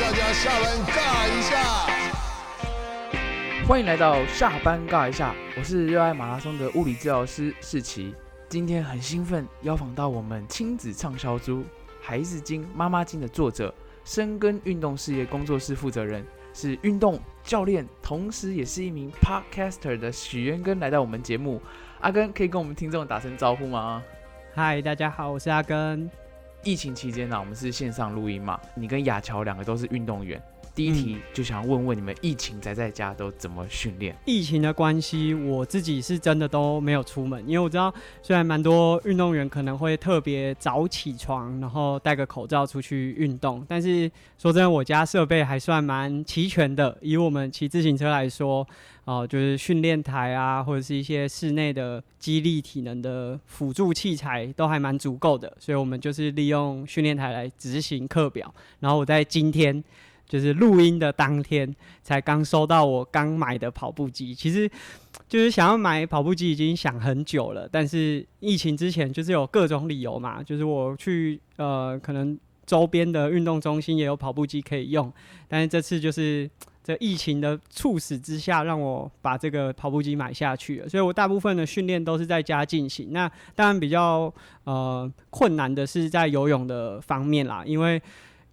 大家下班尬一下。欢迎来到下班尬一下，我是热爱马拉松的物理治疗师世奇。今天很兴奋，邀访到我们亲子畅销书《孩子经妈妈经》的作者，深耕运动事业工作室负责人，是运动教练，同时也是一名 podcaster 的许渊根来到我们节目。阿根可以跟我们听众打声招呼吗？嗨，大家好，我是阿根。疫情期间呢，我们是线上录音嘛，你跟亚乔两个都是运动员。第一题就想问问你们，疫情宅在家都怎么训练？疫情的关系，我自己是真的都没有出门，因为我知道虽然蛮多运动员可能会特别早起床，然后戴个口罩出去运动，但是说真的，我家设备还算蛮齐全的。以我们骑自行车来说，哦，就是训练台啊，或者是一些室内的激励体能的辅助器材都还蛮足够的，所以我们就是利用训练台来执行课表。然后我在今天。就是录音的当天才刚收到我刚买的跑步机，其实就是想要买跑步机已经想很久了，但是疫情之前就是有各种理由嘛，就是我去呃可能周边的运动中心也有跑步机可以用，但是这次就是这疫情的促使之下，让我把这个跑步机买下去了，所以我大部分的训练都是在家进行。那当然比较呃困难的是在游泳的方面啦，因为。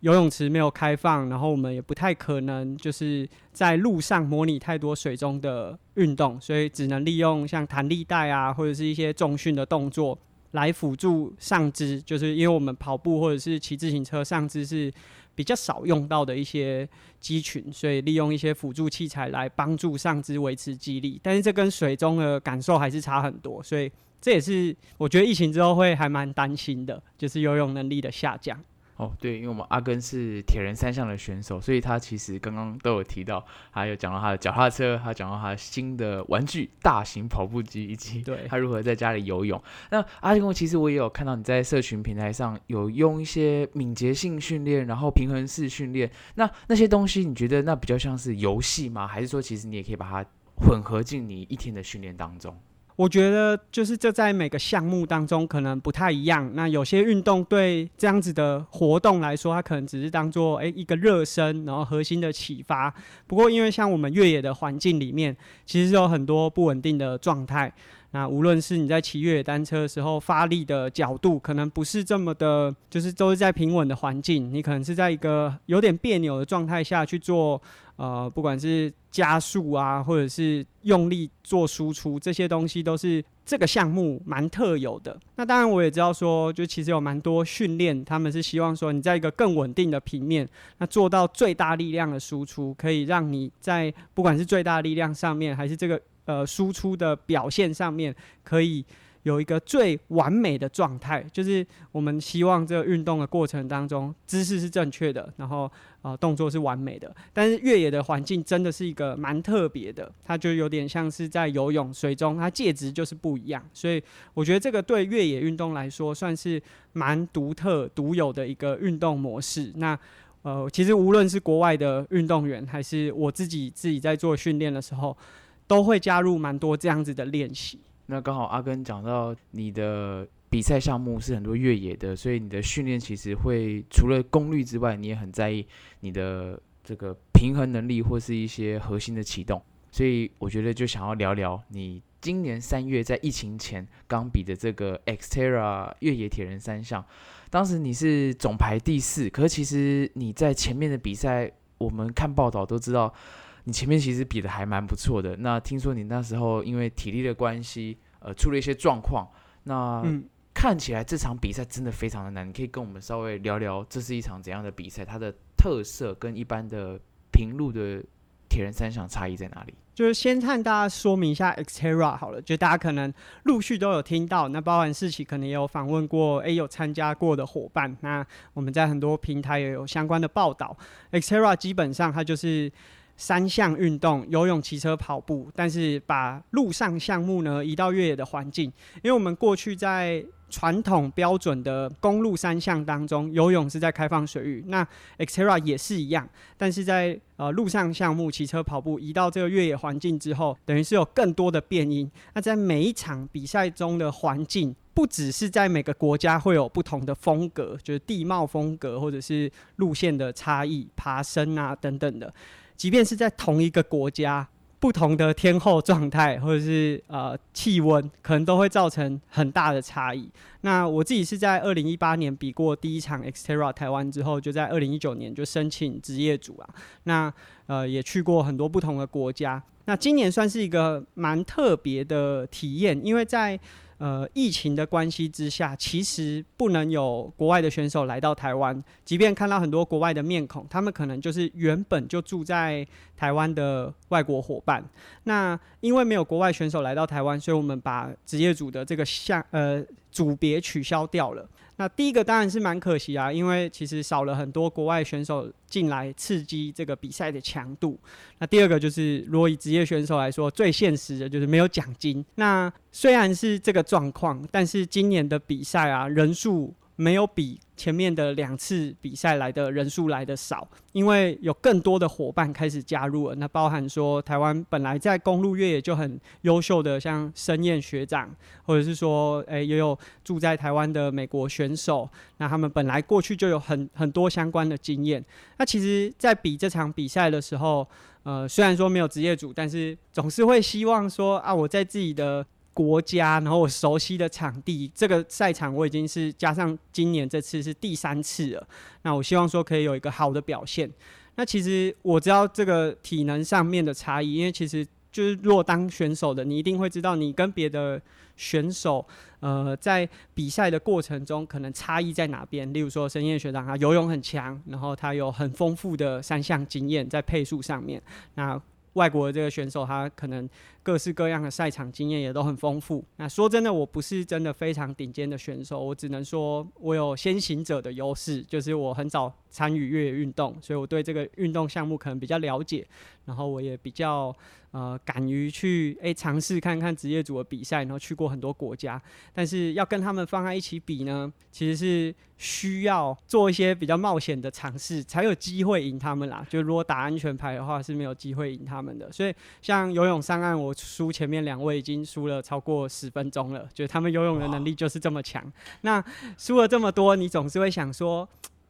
游泳池没有开放，然后我们也不太可能就是在路上模拟太多水中的运动，所以只能利用像弹力带啊，或者是一些重训的动作来辅助上肢。就是因为我们跑步或者是骑自行车上肢是比较少用到的一些肌群，所以利用一些辅助器材来帮助上肢维持肌力。但是这跟水中的感受还是差很多，所以这也是我觉得疫情之后会还蛮担心的，就是游泳能力的下降。哦，对，因为我们阿根是铁人三项的选手，所以他其实刚刚都有提到，还有讲到他的脚踏车，他讲到他新的玩具大型跑步机，以及他如何在家里游泳。那阿根，其实我也有看到你在社群平台上有用一些敏捷性训练，然后平衡式训练。那那些东西，你觉得那比较像是游戏吗？还是说，其实你也可以把它混合进你一天的训练当中？我觉得就是这在每个项目当中可能不太一样。那有些运动对这样子的活动来说，它可能只是当做诶一个热身，然后核心的启发。不过因为像我们越野的环境里面，其实有很多不稳定的状态。那无论是你在骑越野单车的时候发力的角度，可能不是这么的，就是都是在平稳的环境，你可能是在一个有点别扭的状态下去做。呃，不管是加速啊，或者是用力做输出，这些东西都是这个项目蛮特有的。那当然，我也知道说，就其实有蛮多训练，他们是希望说你在一个更稳定的平面，那做到最大力量的输出，可以让你在不管是最大力量上面，还是这个呃输出的表现上面，可以。有一个最完美的状态，就是我们希望这个运动的过程当中姿势是正确的，然后呃动作是完美的。但是越野的环境真的是一个蛮特别的，它就有点像是在游泳水中，它介质就是不一样。所以我觉得这个对越野运动来说算是蛮独特、独有的一个运动模式。那呃，其实无论是国外的运动员，还是我自己自己在做训练的时候，都会加入蛮多这样子的练习。那刚好阿根讲到你的比赛项目是很多越野的，所以你的训练其实会除了功率之外，你也很在意你的这个平衡能力或是一些核心的启动。所以我觉得就想要聊聊你今年三月在疫情前刚比的这个 Xterra 越野铁人三项，当时你是总排第四，可是其实你在前面的比赛，我们看报道都知道。你前面其实比的还蛮不错的。那听说你那时候因为体力的关系，呃，出了一些状况。那看起来这场比赛真的非常的难。你可以跟我们稍微聊聊，这是一场怎样的比赛？它的特色跟一般的平路的铁人三项差异在哪里？就是先和大家说明一下 Xterra 好了，就大家可能陆续都有听到。那包含世奇可能也有访问过，诶，有参加过的伙伴。那我们在很多平台也有相关的报道。Xterra 基本上它就是。三项运动：游泳、骑车、跑步，但是把陆上项目呢移到越野的环境，因为我们过去在传统标准的公路三项当中，游泳是在开放水域，那 Xterra 也是一样，但是在呃陆上项目骑车、跑步移到这个越野环境之后，等于是有更多的变音。那在每一场比赛中的环境，不只是在每个国家会有不同的风格，就是地貌风格或者是路线的差异、爬升啊等等的，即便是在同一个国家。不同的天候状态，或者是呃气温，可能都会造成很大的差异。那我自己是在二零一八年比过第一场 Xterra 台湾之后，就在二零一九年就申请职业组啊。那呃也去过很多不同的国家。那今年算是一个蛮特别的体验，因为在呃，疫情的关系之下，其实不能有国外的选手来到台湾。即便看到很多国外的面孔，他们可能就是原本就住在台湾的外国伙伴。那因为没有国外选手来到台湾，所以我们把职业组的这个项呃组别取消掉了。那第一个当然是蛮可惜啊，因为其实少了很多国外选手进来刺激这个比赛的强度。那第二个就是，如果以职业选手来说，最现实的就是没有奖金。那虽然是这个状况，但是今年的比赛啊，人数。没有比前面的两次比赛来的人数来的少，因为有更多的伙伴开始加入了。那包含说台湾本来在公路越野就很优秀的，像申燕学长，或者是说，诶也有住在台湾的美国选手，那他们本来过去就有很很多相关的经验。那其实，在比这场比赛的时候，呃，虽然说没有职业组，但是总是会希望说啊，我在自己的。国家，然后我熟悉的场地，这个赛场我已经是加上今年这次是第三次了。那我希望说可以有一个好的表现。那其实我知道这个体能上面的差异，因为其实就是若当选手的，你一定会知道你跟别的选手，呃，在比赛的过程中可能差异在哪边。例如说，申燕学长他游泳很强，然后他有很丰富的三项经验在配速上面。那外国的这个选手他可能。各式各样的赛场经验也都很丰富。那说真的，我不是真的非常顶尖的选手，我只能说我有先行者的优势，就是我很早参与越野运动，所以我对这个运动项目可能比较了解。然后我也比较呃敢于去诶尝试看看职业组的比赛，然后去过很多国家。但是要跟他们放在一起比呢，其实是需要做一些比较冒险的尝试，才有机会赢他们啦。就如果打安全牌的话，是没有机会赢他们的。所以像游泳上岸，我。我输前面两位已经输了超过十分钟了，就是他们游泳的能力就是这么强。那输了这么多，你总是会想说，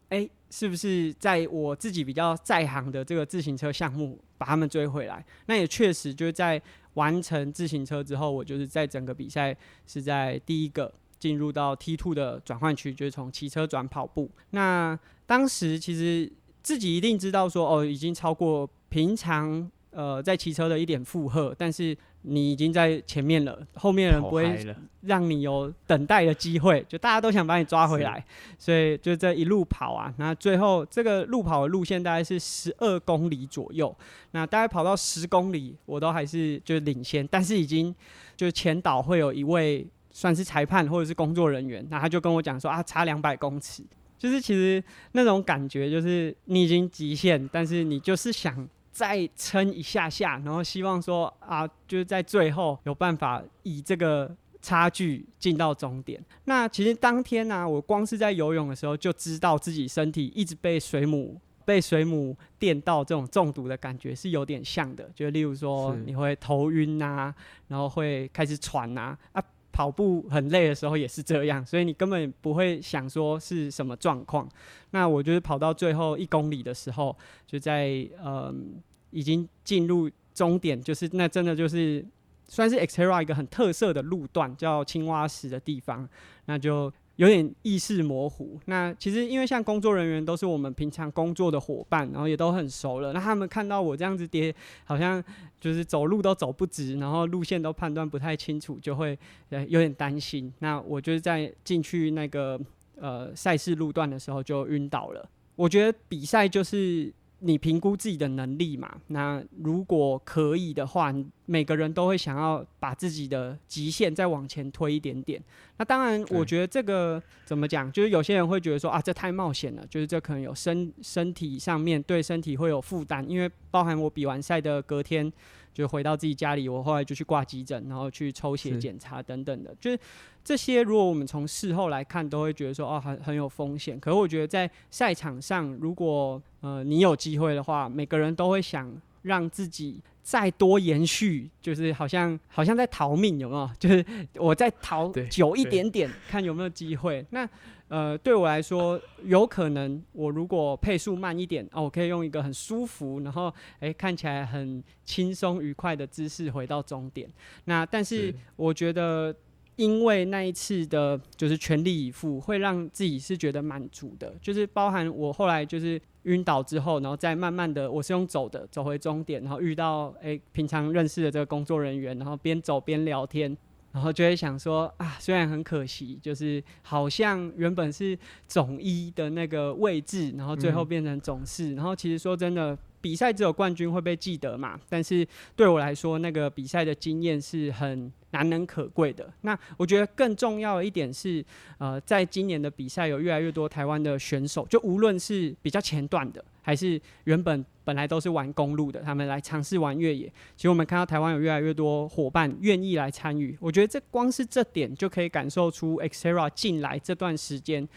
哎，是不是在我自己比较在行的这个自行车项目把他们追回来？那也确实就是在完成自行车之后，我就是在整个比赛是在第一个进入到 T two 的转换区，就是从骑车转跑步。那当时其实自己一定知道说，哦，已经超过平常。呃，在骑车的一点负荷，但是你已经在前面了，后面人不会让你有等待的机会，就大家都想把你抓回来，所以就这一路跑啊，那最后这个路跑的路线大概是十二公里左右，那大概跑到十公里，我都还是就是领先，但是已经就是前导会有一位算是裁判或者是工作人员，那他就跟我讲说啊，差两百公尺，就是其实那种感觉就是你已经极限，但是你就是想。再撑一下下，然后希望说啊，就是在最后有办法以这个差距进到终点。那其实当天呢，我光是在游泳的时候就知道自己身体一直被水母被水母电到，这种中毒的感觉是有点像的。就例如说你会头晕呐，然后会开始喘呐，啊，跑步很累的时候也是这样，所以你根本不会想说是什么状况。那我就是跑到最后一公里的时候，就在嗯。已经进入终点，就是那真的就是算是 Xterra 一个很特色的路段，叫青蛙石的地方，那就有点意识模糊。那其实因为像工作人员都是我们平常工作的伙伴，然后也都很熟了，那他们看到我这样子跌，好像就是走路都走不直，然后路线都判断不太清楚，就会呃有点担心。那我就是在进去那个呃赛事路段的时候就晕倒了。我觉得比赛就是。你评估自己的能力嘛。那如果可以的话，每个人都会想要把自己的极限再往前推一点点。那当然，我觉得这个怎么讲，就是有些人会觉得说啊，这太冒险了，就是这可能有身身体上面对身体会有负担，因为包含我比完赛的隔天。就回到自己家里，我后来就去挂急诊，然后去抽血检查等等的，就是这些。如果我们从事后来看，都会觉得说哦，很很有风险。可是我觉得在赛场上，如果呃你有机会的话，每个人都会想让自己再多延续，就是好像好像在逃命，有没有？就是我再逃久一点点，看有没有机会。那呃，对我来说，有可能我如果配速慢一点，哦，我可以用一个很舒服，然后诶看起来很轻松愉快的姿势回到终点。那但是我觉得，因为那一次的就是全力以赴，会让自己是觉得满足的。就是包含我后来就是晕倒之后，然后再慢慢的，我是用走的走回终点，然后遇到诶平常认识的这个工作人员，然后边走边聊天。然后就会想说啊，虽然很可惜，就是好像原本是总一的那个位置，然后最后变成总四。然后其实说真的，比赛只有冠军会被记得嘛。但是对我来说，那个比赛的经验是很难能可贵的。那我觉得更重要的一点是，呃，在今年的比赛有越来越多台湾的选手，就无论是比较前段的。还是原本本来都是玩公路的，他们来尝试玩越野。其实我们看到台湾有越来越多伙伴愿意来参与，我觉得这光是这点就可以感受出 Xterra 进来这段时间，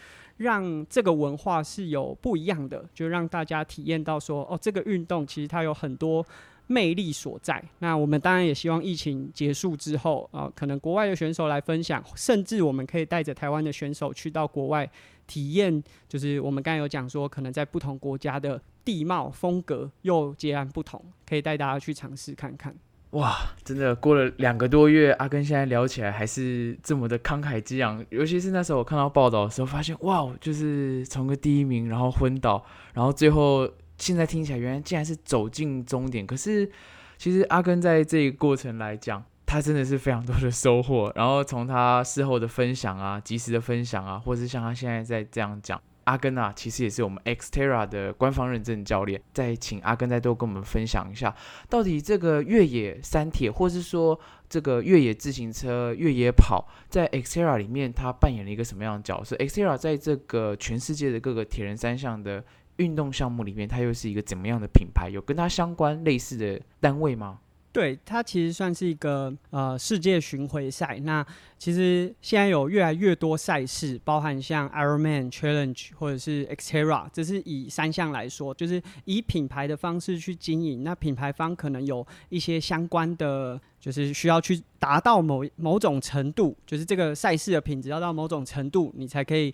让这个文化是有不一样的，就让大家体验到说，哦，这个运动其实它有很多魅力所在。那我们当然也希望疫情结束之后啊，可能国外的选手来分享，甚至我们可以带着台湾的选手去到国外。体验就是我们刚才有讲说，可能在不同国家的地貌风格又截然不同，可以带大家去尝试看看。哇，真的过了两个多月，阿根现在聊起来还是这么的慷慨激昂。尤其是那时候我看到报道的时候，发现哇，就是从个第一名，然后昏倒，然后最后现在听起来，原来竟然是走进终点。可是其实阿根在这个过程来讲。他真的是非常多的收获，然后从他事后的分享啊，及时的分享啊，或是像他现在在这样讲，阿根啊，其实也是我们 Xterra 的官方认证教练。再请阿根再多跟我们分享一下，到底这个越野三铁，或是说这个越野自行车、越野跑，在 Xterra 里面，它扮演了一个什么样的角色？Xterra 在这个全世界的各个铁人三项的运动项目里面，它又是一个怎么样的品牌？有跟它相关类似的单位吗？对它其实算是一个呃世界巡回赛。那其实现在有越来越多赛事，包含像 Ironman Challenge 或者是 Xterra，这是以三项来说，就是以品牌的方式去经营。那品牌方可能有一些相关的，就是需要去达到某某种程度，就是这个赛事的品质要到某种程度，你才可以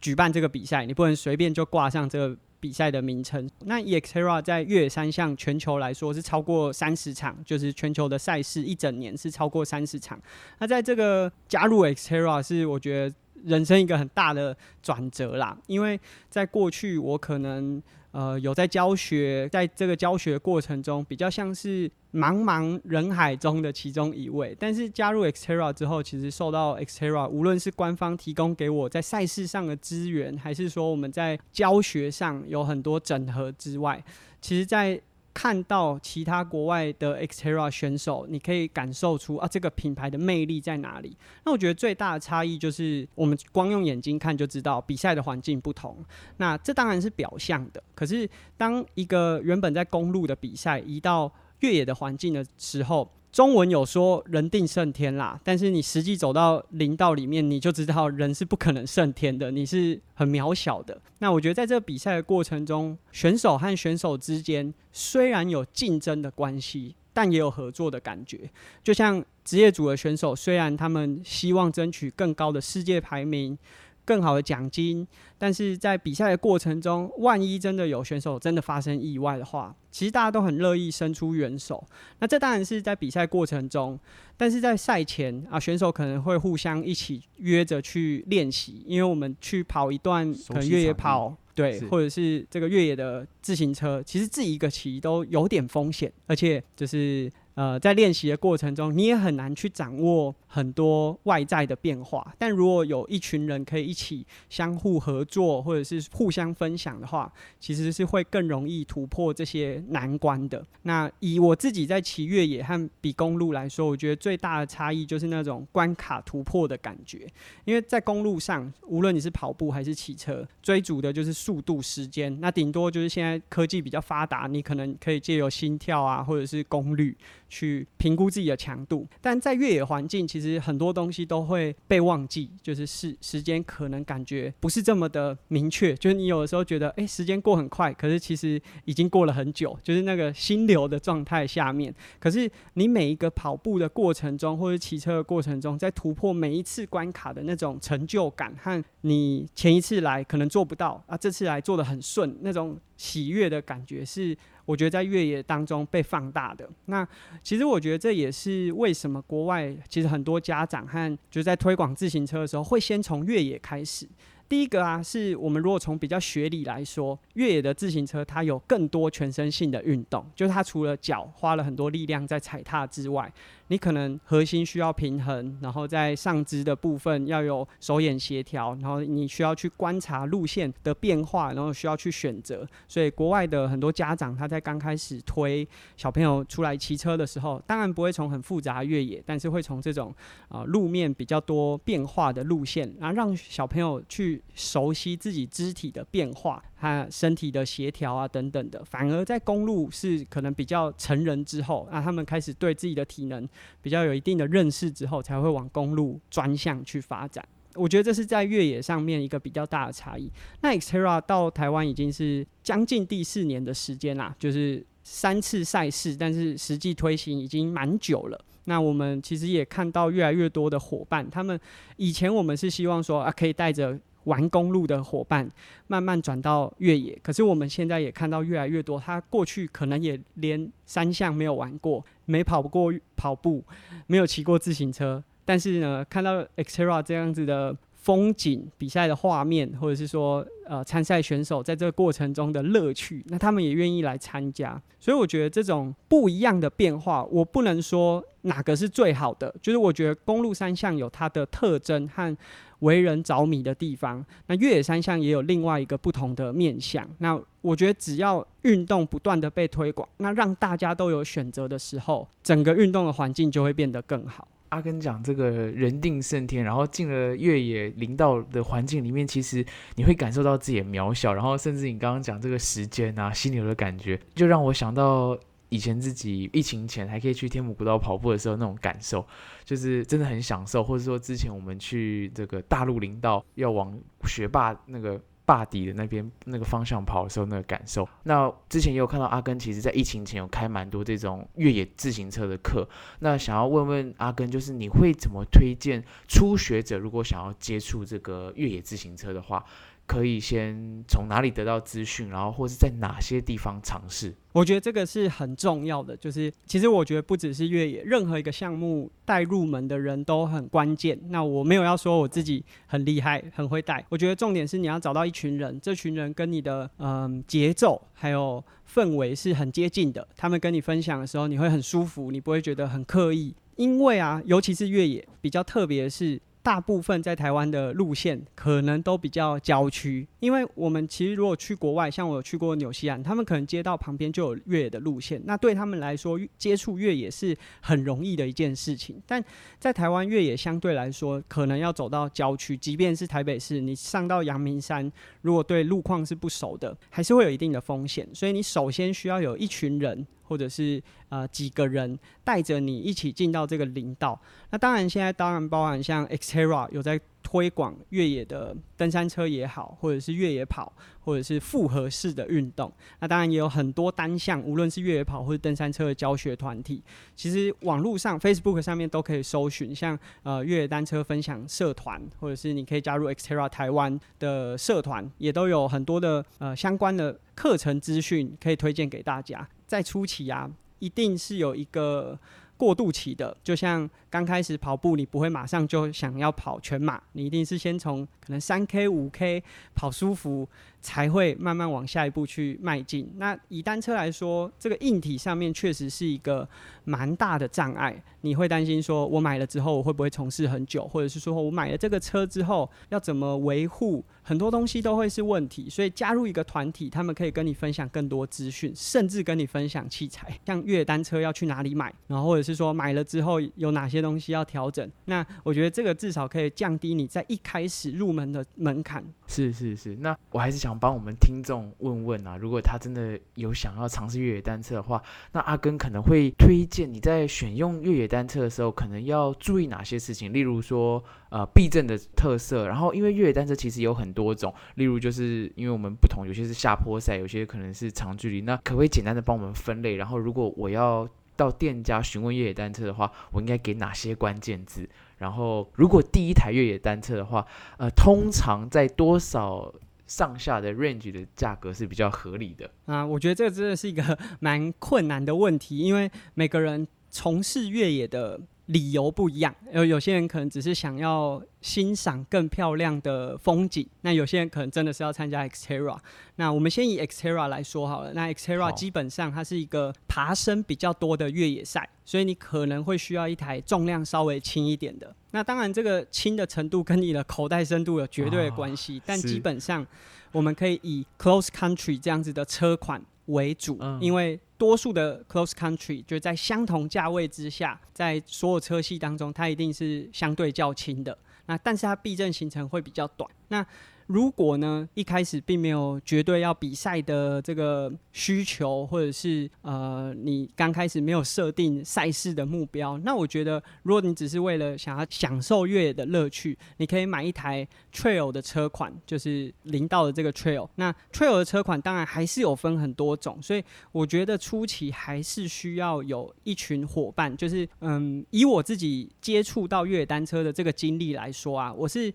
举办这个比赛。你不能随便就挂上这个。比赛的名称，那 EXTERRA 在越野三项全球来说是超过三十场，就是全球的赛事一整年是超过三十场。那在这个加入 EXTERRA 是我觉得人生一个很大的转折啦，因为在过去我可能。呃，有在教学，在这个教学过程中，比较像是茫茫人海中的其中一位。但是加入 Xterra 之后，其实受到 Xterra 无论是官方提供给我在赛事上的资源，还是说我们在教学上有很多整合之外，其实，在看到其他国外的 Xterra 选手，你可以感受出啊，这个品牌的魅力在哪里？那我觉得最大的差异就是，我们光用眼睛看就知道比赛的环境不同。那这当然是表象的，可是当一个原本在公路的比赛移到越野的环境的时候，中文有说人定胜天啦，但是你实际走到林道里面，你就知道人是不可能胜天的，你是很渺小的。那我觉得在这个比赛的过程中，选手和选手之间虽然有竞争的关系，但也有合作的感觉。就像职业组的选手，虽然他们希望争取更高的世界排名。更好的奖金，但是在比赛的过程中，万一真的有选手真的发生意外的话，其实大家都很乐意伸出援手。那这当然是在比赛过程中，但是在赛前啊，选手可能会互相一起约着去练习，因为我们去跑一段可能越野跑，对，或者是这个越野的自行车，其实自己一个骑都有点风险，而且就是呃，在练习的过程中，你也很难去掌握很多外在的变化。但如果有一群人可以一起相互合作，或者是互相分享的话，其实是会更容易突破这些难关的。那以我自己在骑越野和比公路来说，我觉得最大的差异就是那种关卡突破的感觉。因为在公路上，无论你是跑步还是骑车，追逐的就是速度、时间。那顶多就是现在科技比较发达，你可能可以借由心跳啊，或者是功率。去评估自己的强度，但在越野环境，其实很多东西都会被忘记，就是时时间可能感觉不是这么的明确，就是你有的时候觉得，哎，时间过很快，可是其实已经过了很久，就是那个心流的状态下面。可是你每一个跑步的过程中，或者骑车的过程中，在突破每一次关卡的那种成就感，和你前一次来可能做不到啊，这次来做的很顺，那种喜悦的感觉是。我觉得在越野当中被放大的，那其实我觉得这也是为什么国外其实很多家长和就是在推广自行车的时候，会先从越野开始。第一个啊，是我们如果从比较学理来说，越野的自行车它有更多全身性的运动，就是它除了脚花了很多力量在踩踏之外。你可能核心需要平衡，然后在上肢的部分要有手眼协调，然后你需要去观察路线的变化，然后需要去选择。所以国外的很多家长他在刚开始推小朋友出来骑车的时候，当然不会从很复杂越野，但是会从这种啊路面比较多变化的路线，然后让小朋友去熟悉自己肢体的变化。他身体的协调啊，等等的，反而在公路是可能比较成人之后，那他们开始对自己的体能比较有一定的认识之后，才会往公路专项去发展。我觉得这是在越野上面一个比较大的差异。那 Xterra 到台湾已经是将近第四年的时间啦，就是三次赛事，但是实际推行已经蛮久了。那我们其实也看到越来越多的伙伴，他们以前我们是希望说啊，可以带着。玩公路的伙伴慢慢转到越野，可是我们现在也看到越来越多，他过去可能也连三项没有玩过，没跑过跑步，没有骑过自行车，但是呢，看到 Xterra 这样子的风景、比赛的画面，或者是说呃参赛选手在这个过程中的乐趣，那他们也愿意来参加。所以我觉得这种不一样的变化，我不能说哪个是最好的，就是我觉得公路三项有它的特征和。为人着迷的地方，那越野三项也有另外一个不同的面向。那我觉得只要运动不断的被推广，那让大家都有选择的时候，整个运动的环境就会变得更好。阿根讲这个人定胜天，然后进了越野林道的环境里面，其实你会感受到自己的渺小，然后甚至你刚刚讲这个时间啊、心流的感觉，就让我想到。以前自己疫情前还可以去天母古道跑步的时候，那种感受就是真的很享受。或者说之前我们去这个大陆林道要往学霸那个大底的那边那个方向跑的时候，那个感受。那之前也有看到阿根，其实在疫情前有开蛮多这种越野自行车的课。那想要问问阿根，就是你会怎么推荐初学者如果想要接触这个越野自行车的话？可以先从哪里得到资讯，然后或是在哪些地方尝试？我觉得这个是很重要的。就是其实我觉得不只是越野，任何一个项目带入门的人都很关键。那我没有要说我自己很厉害、很会带。我觉得重点是你要找到一群人，这群人跟你的嗯节奏还有氛围是很接近的。他们跟你分享的时候，你会很舒服，你不会觉得很刻意。因为啊，尤其是越野比较特别的是。大部分在台湾的路线可能都比较郊区，因为我们其实如果去国外，像我有去过纽西兰，他们可能街道旁边就有越野的路线，那对他们来说接触越野是很容易的一件事情。但在台湾越野相对来说，可能要走到郊区，即便是台北市，你上到阳明山，如果对路况是不熟的，还是会有一定的风险。所以你首先需要有一群人。或者是呃几个人带着你一起进到这个领导，那当然现在当然包含像 Xterra 有在推广越野的登山车也好，或者是越野跑，或者是复合式的运动。那当然也有很多单项，无论是越野跑或者登山车的教学团体，其实网络上 Facebook 上面都可以搜寻，像呃越野单车分享社团，或者是你可以加入 Xterra 台湾的社团，也都有很多的呃相关的课程资讯可以推荐给大家。在初期啊，一定是有一个过渡期的，就像刚开始跑步，你不会马上就想要跑全马，你一定是先从可能三 K、五 K 跑舒服。才会慢慢往下一步去迈进。那以单车来说，这个硬体上面确实是一个蛮大的障碍。你会担心说，我买了之后我会不会从事很久，或者是说我买了这个车之后要怎么维护，很多东西都会是问题。所以加入一个团体，他们可以跟你分享更多资讯，甚至跟你分享器材，像越野单车要去哪里买，然后或者是说买了之后有哪些东西要调整。那我觉得这个至少可以降低你在一开始入门的门槛。是是是，那我还是想帮我们听众问问啊，如果他真的有想要尝试越野单车的话，那阿根可能会推荐你在选用越野单车的时候，可能要注意哪些事情？例如说，呃，避震的特色，然后因为越野单车其实有很多种，例如就是因为我们不同，有些是下坡赛，有些可能是长距离，那可不可以简单的帮我们分类？然后如果我要到店家询问越野单车的话，我应该给哪些关键字？然后，如果第一台越野单车的话，呃，通常在多少上下的 range 的价格是比较合理的？啊，我觉得这个真的是一个 蛮困难的问题，因为每个人从事越野的。理由不一样，有有些人可能只是想要欣赏更漂亮的风景，那有些人可能真的是要参加 Xterra。那我们先以 Xterra 来说好了，那 Xterra 基本上它是一个爬升比较多的越野赛，所以你可能会需要一台重量稍微轻一点的。那当然，这个轻的程度跟你的口袋深度有绝对的关系，但基本上我们可以以 Close Country 这样子的车款为主，因为。多数的 close country 就在相同价位之下，在所有车系当中，它一定是相对较轻的。那但是它避震行程会比较短。那如果呢，一开始并没有绝对要比赛的这个需求，或者是呃，你刚开始没有设定赛事的目标，那我觉得，如果你只是为了想要享受越野的乐趣，你可以买一台 trail 的车款，就是零道的这个 trail。那 trail 的车款当然还是有分很多种，所以我觉得初期还是需要有一群伙伴，就是嗯，以我自己接触到越野单车的这个经历来说啊，我是。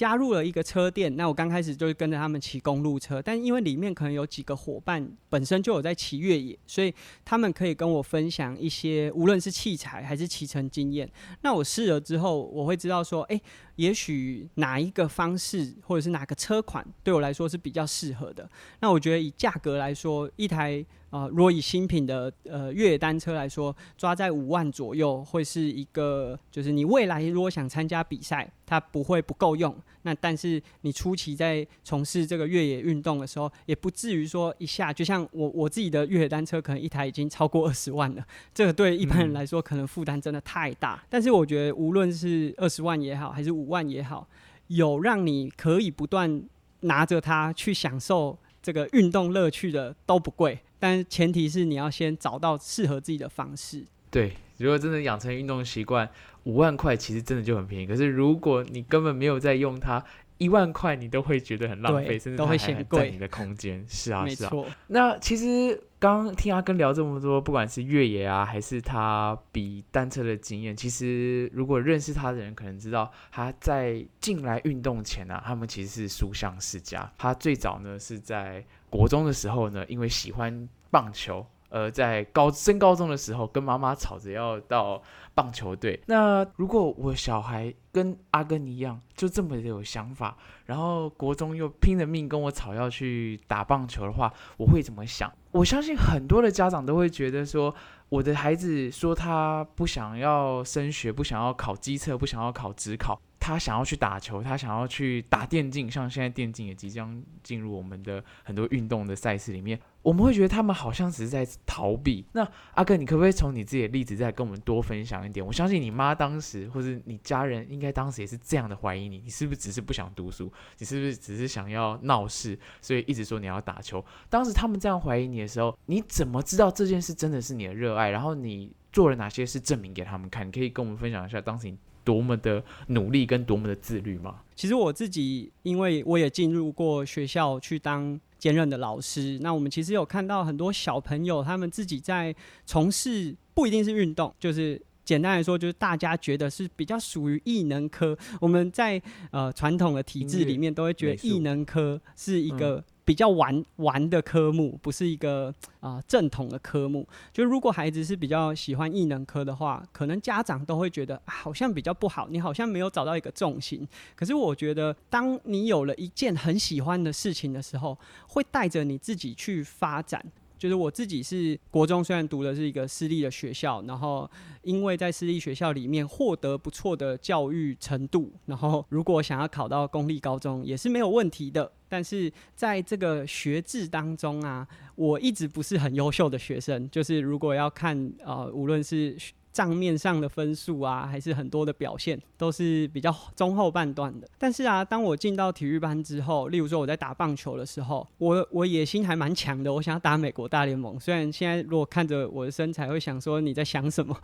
加入了一个车店，那我刚开始就是跟着他们骑公路车，但因为里面可能有几个伙伴本身就有在骑越野，所以他们可以跟我分享一些无论是器材还是骑乘经验。那我试了之后，我会知道说，哎，也许哪一个方式或者是哪个车款对我来说是比较适合的。那我觉得以价格来说，一台。啊，如果以新品的呃越野单车来说，抓在五万左右，会是一个，就是你未来如果想参加比赛，它不会不够用。那但是你初期在从事这个越野运动的时候，也不至于说一下，就像我我自己的越野单车，可能一台已经超过二十万了。这个对一般人来说，可能负担真的太大。但是我觉得，无论是二十万也好，还是五万也好，有让你可以不断拿着它去享受这个运动乐趣的，都不贵。但前提是你要先找到适合自己的方式。对，如果真的养成运动习惯，五万块其实真的就很便宜。可是如果你根本没有在用它。一万块你都会觉得很浪费，甚至都会嫌贵。你的空间是啊，是啊。那其实刚听阿根聊这么多，不管是越野啊，还是他比单车的经验，其实如果认识他的人可能知道，他在进来运动前呢，他们其实是书香世家。他最早呢是在国中的时候呢，因为喜欢棒球。而，在高升高中的时候，跟妈妈吵着要到棒球队。那如果我小孩跟阿根一样，就这么的有想法，然后国中又拼了命跟我吵要去打棒球的话，我会怎么想？我相信很多的家长都会觉得说，我的孩子说他不想要升学，不想要考机测，不想要考职考。他想要去打球，他想要去打电竞，像现在电竞也即将进入我们的很多运动的赛事里面，我们会觉得他们好像只是在逃避。那阿哥，你可不可以从你自己的例子再跟我们多分享一点？我相信你妈当时或者你家人应该当时也是这样的怀疑你，你是不是只是不想读书？你是不是只是想要闹事，所以一直说你要打球？当时他们这样怀疑你的时候，你怎么知道这件事真的是你的热爱？然后你做了哪些事证明给他们看？你可以跟我们分享一下当时。多么的努力跟多么的自律吗？其实我自己，因为我也进入过学校去当兼任的老师，那我们其实有看到很多小朋友，他们自己在从事不一定是运动，就是简单来说，就是大家觉得是比较属于艺能科。我们在呃传统的体制里面，都会觉得艺能科是一个。比较玩玩的科目，不是一个啊、正统的科目。就如果孩子是比较喜欢艺能科的话，可能家长都会觉得、好像比较不好，你好像没有找到一个重心。可是我觉得，当你有了一件很喜欢的事情的时候，会带着你自己去发展。就是我自己是国中，虽然读的是一个私立的学校，然后因为在私立学校里面获得不错的教育程度，然后如果想要考到公立高中也是没有问题的。但是在这个学制当中啊，我一直不是很优秀的学生。就是如果要看呃，无论是账面上的分数啊，还是很多的表现，都是比较中后半段的。但是啊，当我进到体育班之后，例如说我在打棒球的时候，我我野心还蛮强的，我想要打美国大联盟。虽然现在如果看着我的身材，会想说你在想什么，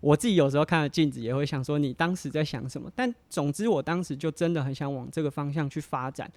我自己有时候看着镜子也会想说你当时在想什么。但总之，我当时就真的很想往这个方向去发展。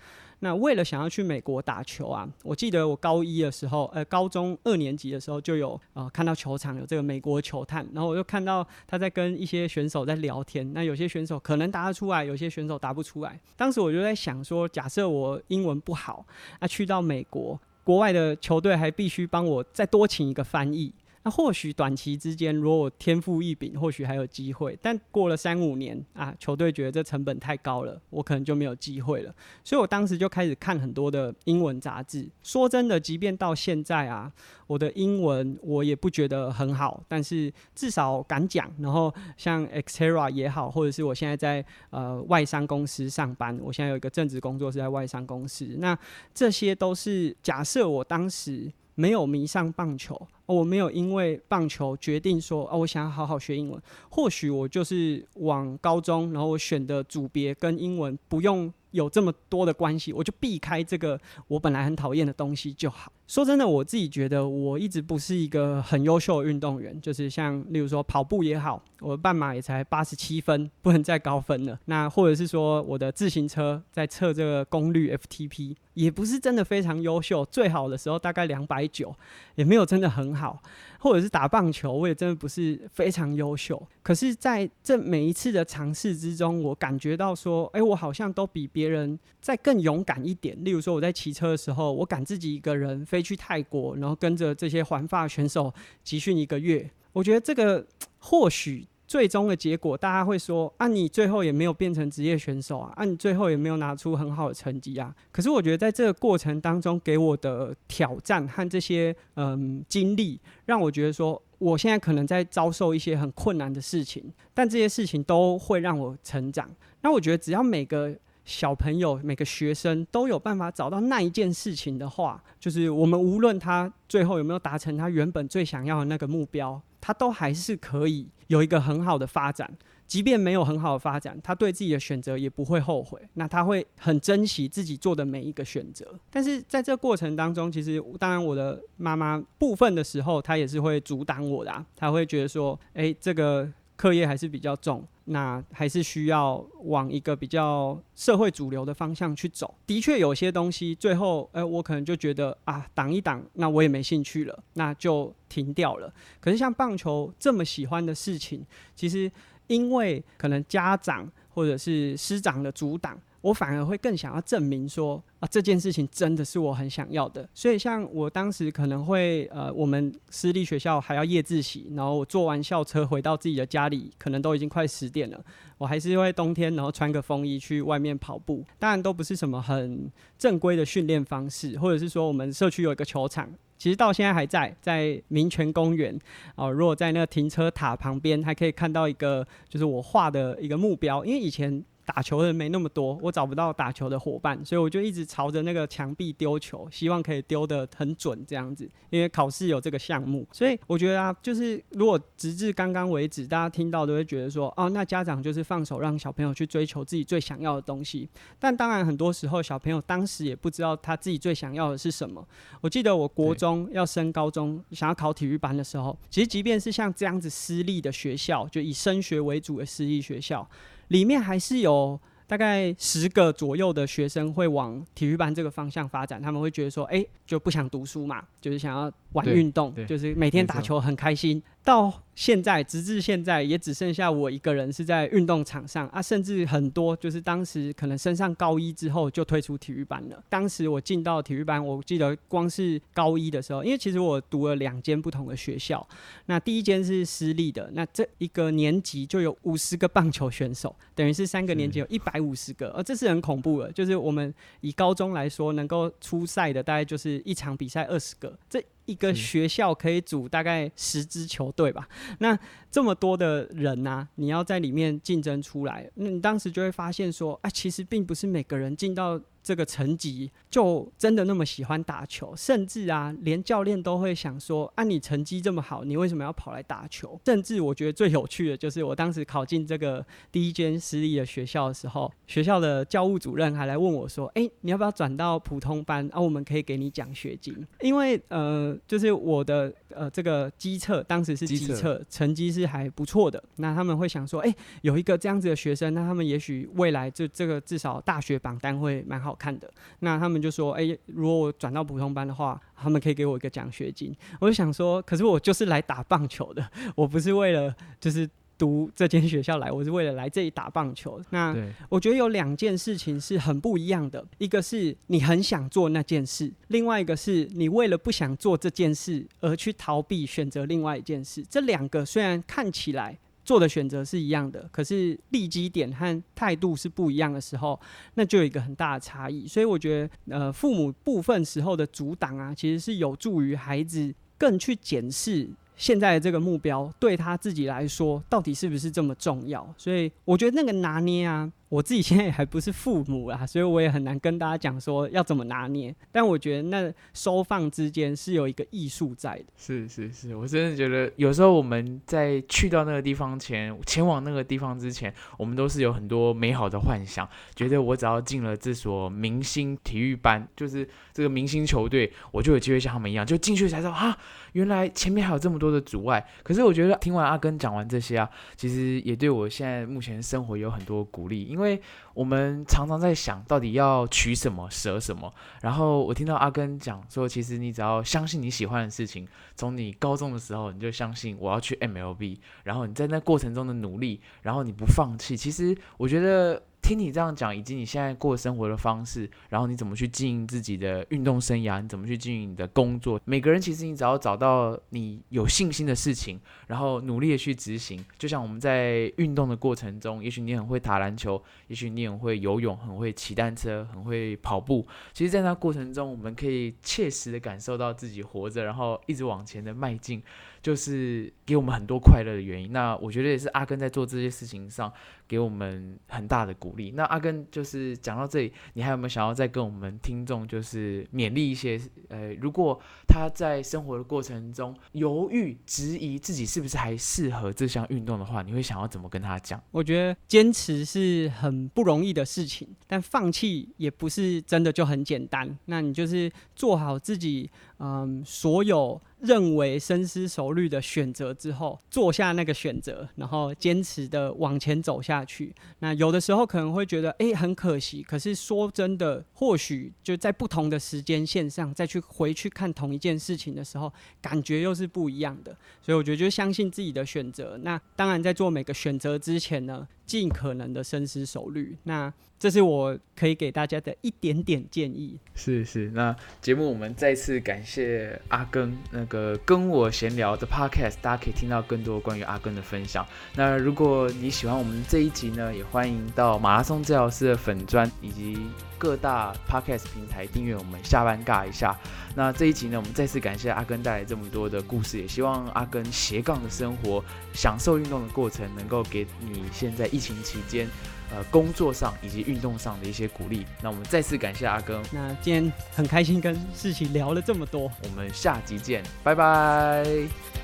那为了想要去美国打球啊，我记得我高一的时候，呃，高中二年级的时候就有呃看到球场有这个美国球探，然后我就看到他在跟一些选手在聊天。那有些选手可能答得出来，有些选手答不出来。当时我就在想说，假设我英文不好，那去到美国，国外的球队还必须帮我再多请一个翻译。那或许短期之间，如果天赋异禀，或许还有机会。但过了三五年啊，球队觉得这成本太高了，我可能就没有机会了。所以我当时就开始看很多的英文杂志。说真的，即便到现在啊，我的英文我也不觉得很好，但是至少敢讲。然后像 Xterra 也好，或者是我现在在呃外商公司上班，我现在有一个正职工作是在外商公司。那这些都是假设我当时没有迷上棒球。我没有因为棒球决定说，哦，我想要好好学英文。或许我就是往高中，然后我选的组别跟英文不用有这么多的关系，我就避开这个我本来很讨厌的东西就好。说真的，我自己觉得我一直不是一个很优秀的运动员，就是像例如说跑步也好，我的半马也才八十七分，不能再高分了。那或者是说我的自行车在测这个功率 FTP，也不是真的非常优秀，最好的时候大概两百九，也没有真的很好。或者是打棒球，我也真的不是非常优秀。可是在这每一次的尝试之中，我感觉到说，哎、我好像都比别人再更勇敢一点。例如说，我在骑车的时候，我敢自己一个人飞去泰国，然后跟着这些环法选手集训一个月。我觉得这个 或许。最终的结果，大家会说啊，你最后也没有变成职业选手啊，啊，你最后也没有拿出很好的成绩啊。可是我觉得在这个过程当中，给我的挑战和这些嗯经历，让我觉得说，我现在可能在遭受一些很困难的事情，但这些事情都会让我成长。那我觉得只要每个小朋友、每个学生都有办法找到那一件事情的话，就是我们无论他最后有没有达成他原本最想要的那个目标，他都还是可以有一个很好的发展。即便没有很好的发展，他对自己的选择也不会后悔。那他会很珍惜自己做的每一个选择。但是在这过程当中，其实当然我的妈妈部分的时候，她也是会阻挡我的、她会觉得说：“诶，这个课业还是比较重，那还是需要往一个比较社会主流的方向去走。”的确，有些东西最后，呃，我可能就觉得啊，挡一挡，那我也没兴趣了，那就停掉了。可是像棒球这么喜欢的事情，其实。因为可能家长或者是师长的阻挡，我反而会更想要证明说啊，这件事情真的是我很想要的。所以像我当时可能会呃，我们私立学校还要夜自习，然后我坐完校车回到自己的家里，可能都已经快十点了，我还是会冬天然后穿个风衣去外面跑步。当然都不是什么很正规的训练方式，或者是说我们社区有一个球场。其实到现在还在，在民权公园哦。如果在那个停车塔旁边，还可以看到一个，就是我画的一个目标。因为以前打球的人没那么多，我找不到打球的伙伴，所以我就一直朝着那个墙壁丢球，希望可以丢得很准这样子。因为考试有这个项目，所以我觉得啊，就是如果直至刚刚为止，大家听到都会觉得说，哦，那家长就是放手让小朋友去追求自己最想要的东西。但当然，很多时候小朋友当时也不知道他自己最想要的是什么。我记得我国中要升高中，想要考体育班的时候，其实即便是像这样子私立的学校，就以升学为主的私立学校，里面还是有大概十个左右的学生会往体育班这个方向发展，他们会觉得说，哎、就不想读书嘛，就是想要玩运动，就是每天打球很开心。到现在，直至现在，也只剩下我一个人是在运动场上啊，甚至很多就是当时可能升上高一之后就退出体育班了。当时我进到体育班，我记得光是高一的时候，因为其实我读了两间不同的学校，那第一间是私立的，那这一个年级就有五十个棒球选手，等于是三个年级有一百五十个，呃，这是很恐怖的。就是我们以高中来说，能够出赛的大概就是一场比赛二十个，这一个学校可以组大概十支球队吧。那这么多的人呐、你要在里面竞争出来，那你当时就会发现说，啊，其实并不是每个人进到这个成绩就真的那么喜欢打球，甚至啊，连教练都会想说，啊，你成绩这么好，你为什么要跑来打球？甚至我觉得最有趣的就是，我当时考进这个第一间私立的学校的时候，学校的教务主任还来问我说，哎、你要不要转到普通班啊？我们可以给你奖学金，因为呃，就是我的呃这个机测当时是机测，成绩是还不错的，那他们会想说，哎、有一个这样子的学生，那他们也许未来就这个至少大学榜单会蛮好看的。那他们就说，哎、如果我转到普通班的话，他们可以给我一个奖学金。我就想说，可是我就是来打棒球的，我不是为了就是。读这间学校来，我是为了来这里打棒球。那，我觉得有两件事情是很不一样的，一个是你很想做那件事，另外一个是你为了不想做这件事而去逃避，选择另外一件事。这两个虽然看起来做的选择是一样的，可是利基点和态度是不一样的时候，那就有一个很大的差异。所以我觉得，呃，父母部分时候的阻挡啊，其实是有助于孩子更去检视现在的这个目标对他自己来说到底是不是这么重要。所以我觉得那个拿捏啊，我自己现在也还不是父母啦，所以我也很难跟大家讲说要怎么拿捏。但我觉得那收放之间是有一个艺术在的。是是是，我真的觉得有时候我们在去到那个地方前，前往那个地方之前，我们都是有很多美好的幻想，觉得我只要进了这所明星体育班，就是这个明星球队，我就有机会像他们一样，就进去才知道啊，原来前面还有这么多的阻碍。可是我觉得听完阿根讲完这些啊，其实也对我现在目前生活有很多鼓励，因为我们常常在想到底要取什么舍什么，然后我听到阿根讲说，其实你只要相信你喜欢的事情。从你高中的时候，你就相信我要去 MLB，然后你在那过程中的努力，然后你不放弃。其实我觉得听你这样讲，以及你现在过生活的方式，然后你怎么去经营自己的运动生涯，你怎么去经营你的工作，每个人其实你只要找到你有信心的事情，然后努力的去执行。就像我们在运动的过程中，也许你很会打篮球，也许你很会游泳，很会骑单车，很会跑步。其实，在那过程中，我们可以切实的感受到自己活着，然后一直往前的迈进，就是给我们很多快乐的原因。那我觉得也是阿根在做这些事情上给我们很大的鼓励。那阿根就是讲到这里，你还有没有想要再跟我们听众就是勉励一些？呃，如果他在生活的过程中犹豫、质疑自己是不是还适合这项运动的话，你会想要怎么跟他讲？我觉得坚持是很不容易的事情，但放弃也不是真的就很简单。那你就是做好自己，嗯，所有认为深思熟虑的选择之后，做下那个选择，然后坚持的往前走下去。那有的时候可能会觉得，诶，很可惜。可是说真的，或许就在不同的时间线上再去回去看同一件事情的时候，感觉又是不一样的。所以我觉得就相信自己的选择。那当然，在做每个选择之前呢，尽可能的深思熟虑。那这是我可以给大家的一点点建议。是是，那节目我们再次感谢阿根那个跟我闲聊的 podcast，大家可以听到更多关于阿根的分享。那如果你喜欢我们这一集呢，也欢迎到马拉松治疗师的粉砖以及各大 podcast 平台订阅我们下班尬一下。那这一集呢，我们再次感谢阿根带来这么多的故事，也希望阿根斜杠的生活，享受运动的过程，能够给你现在疫情期间。呃，工作上以及运动上的一些鼓励，那我们再次感谢阿根，那今天很开心跟世奇聊了这么多。我们下集见，拜拜。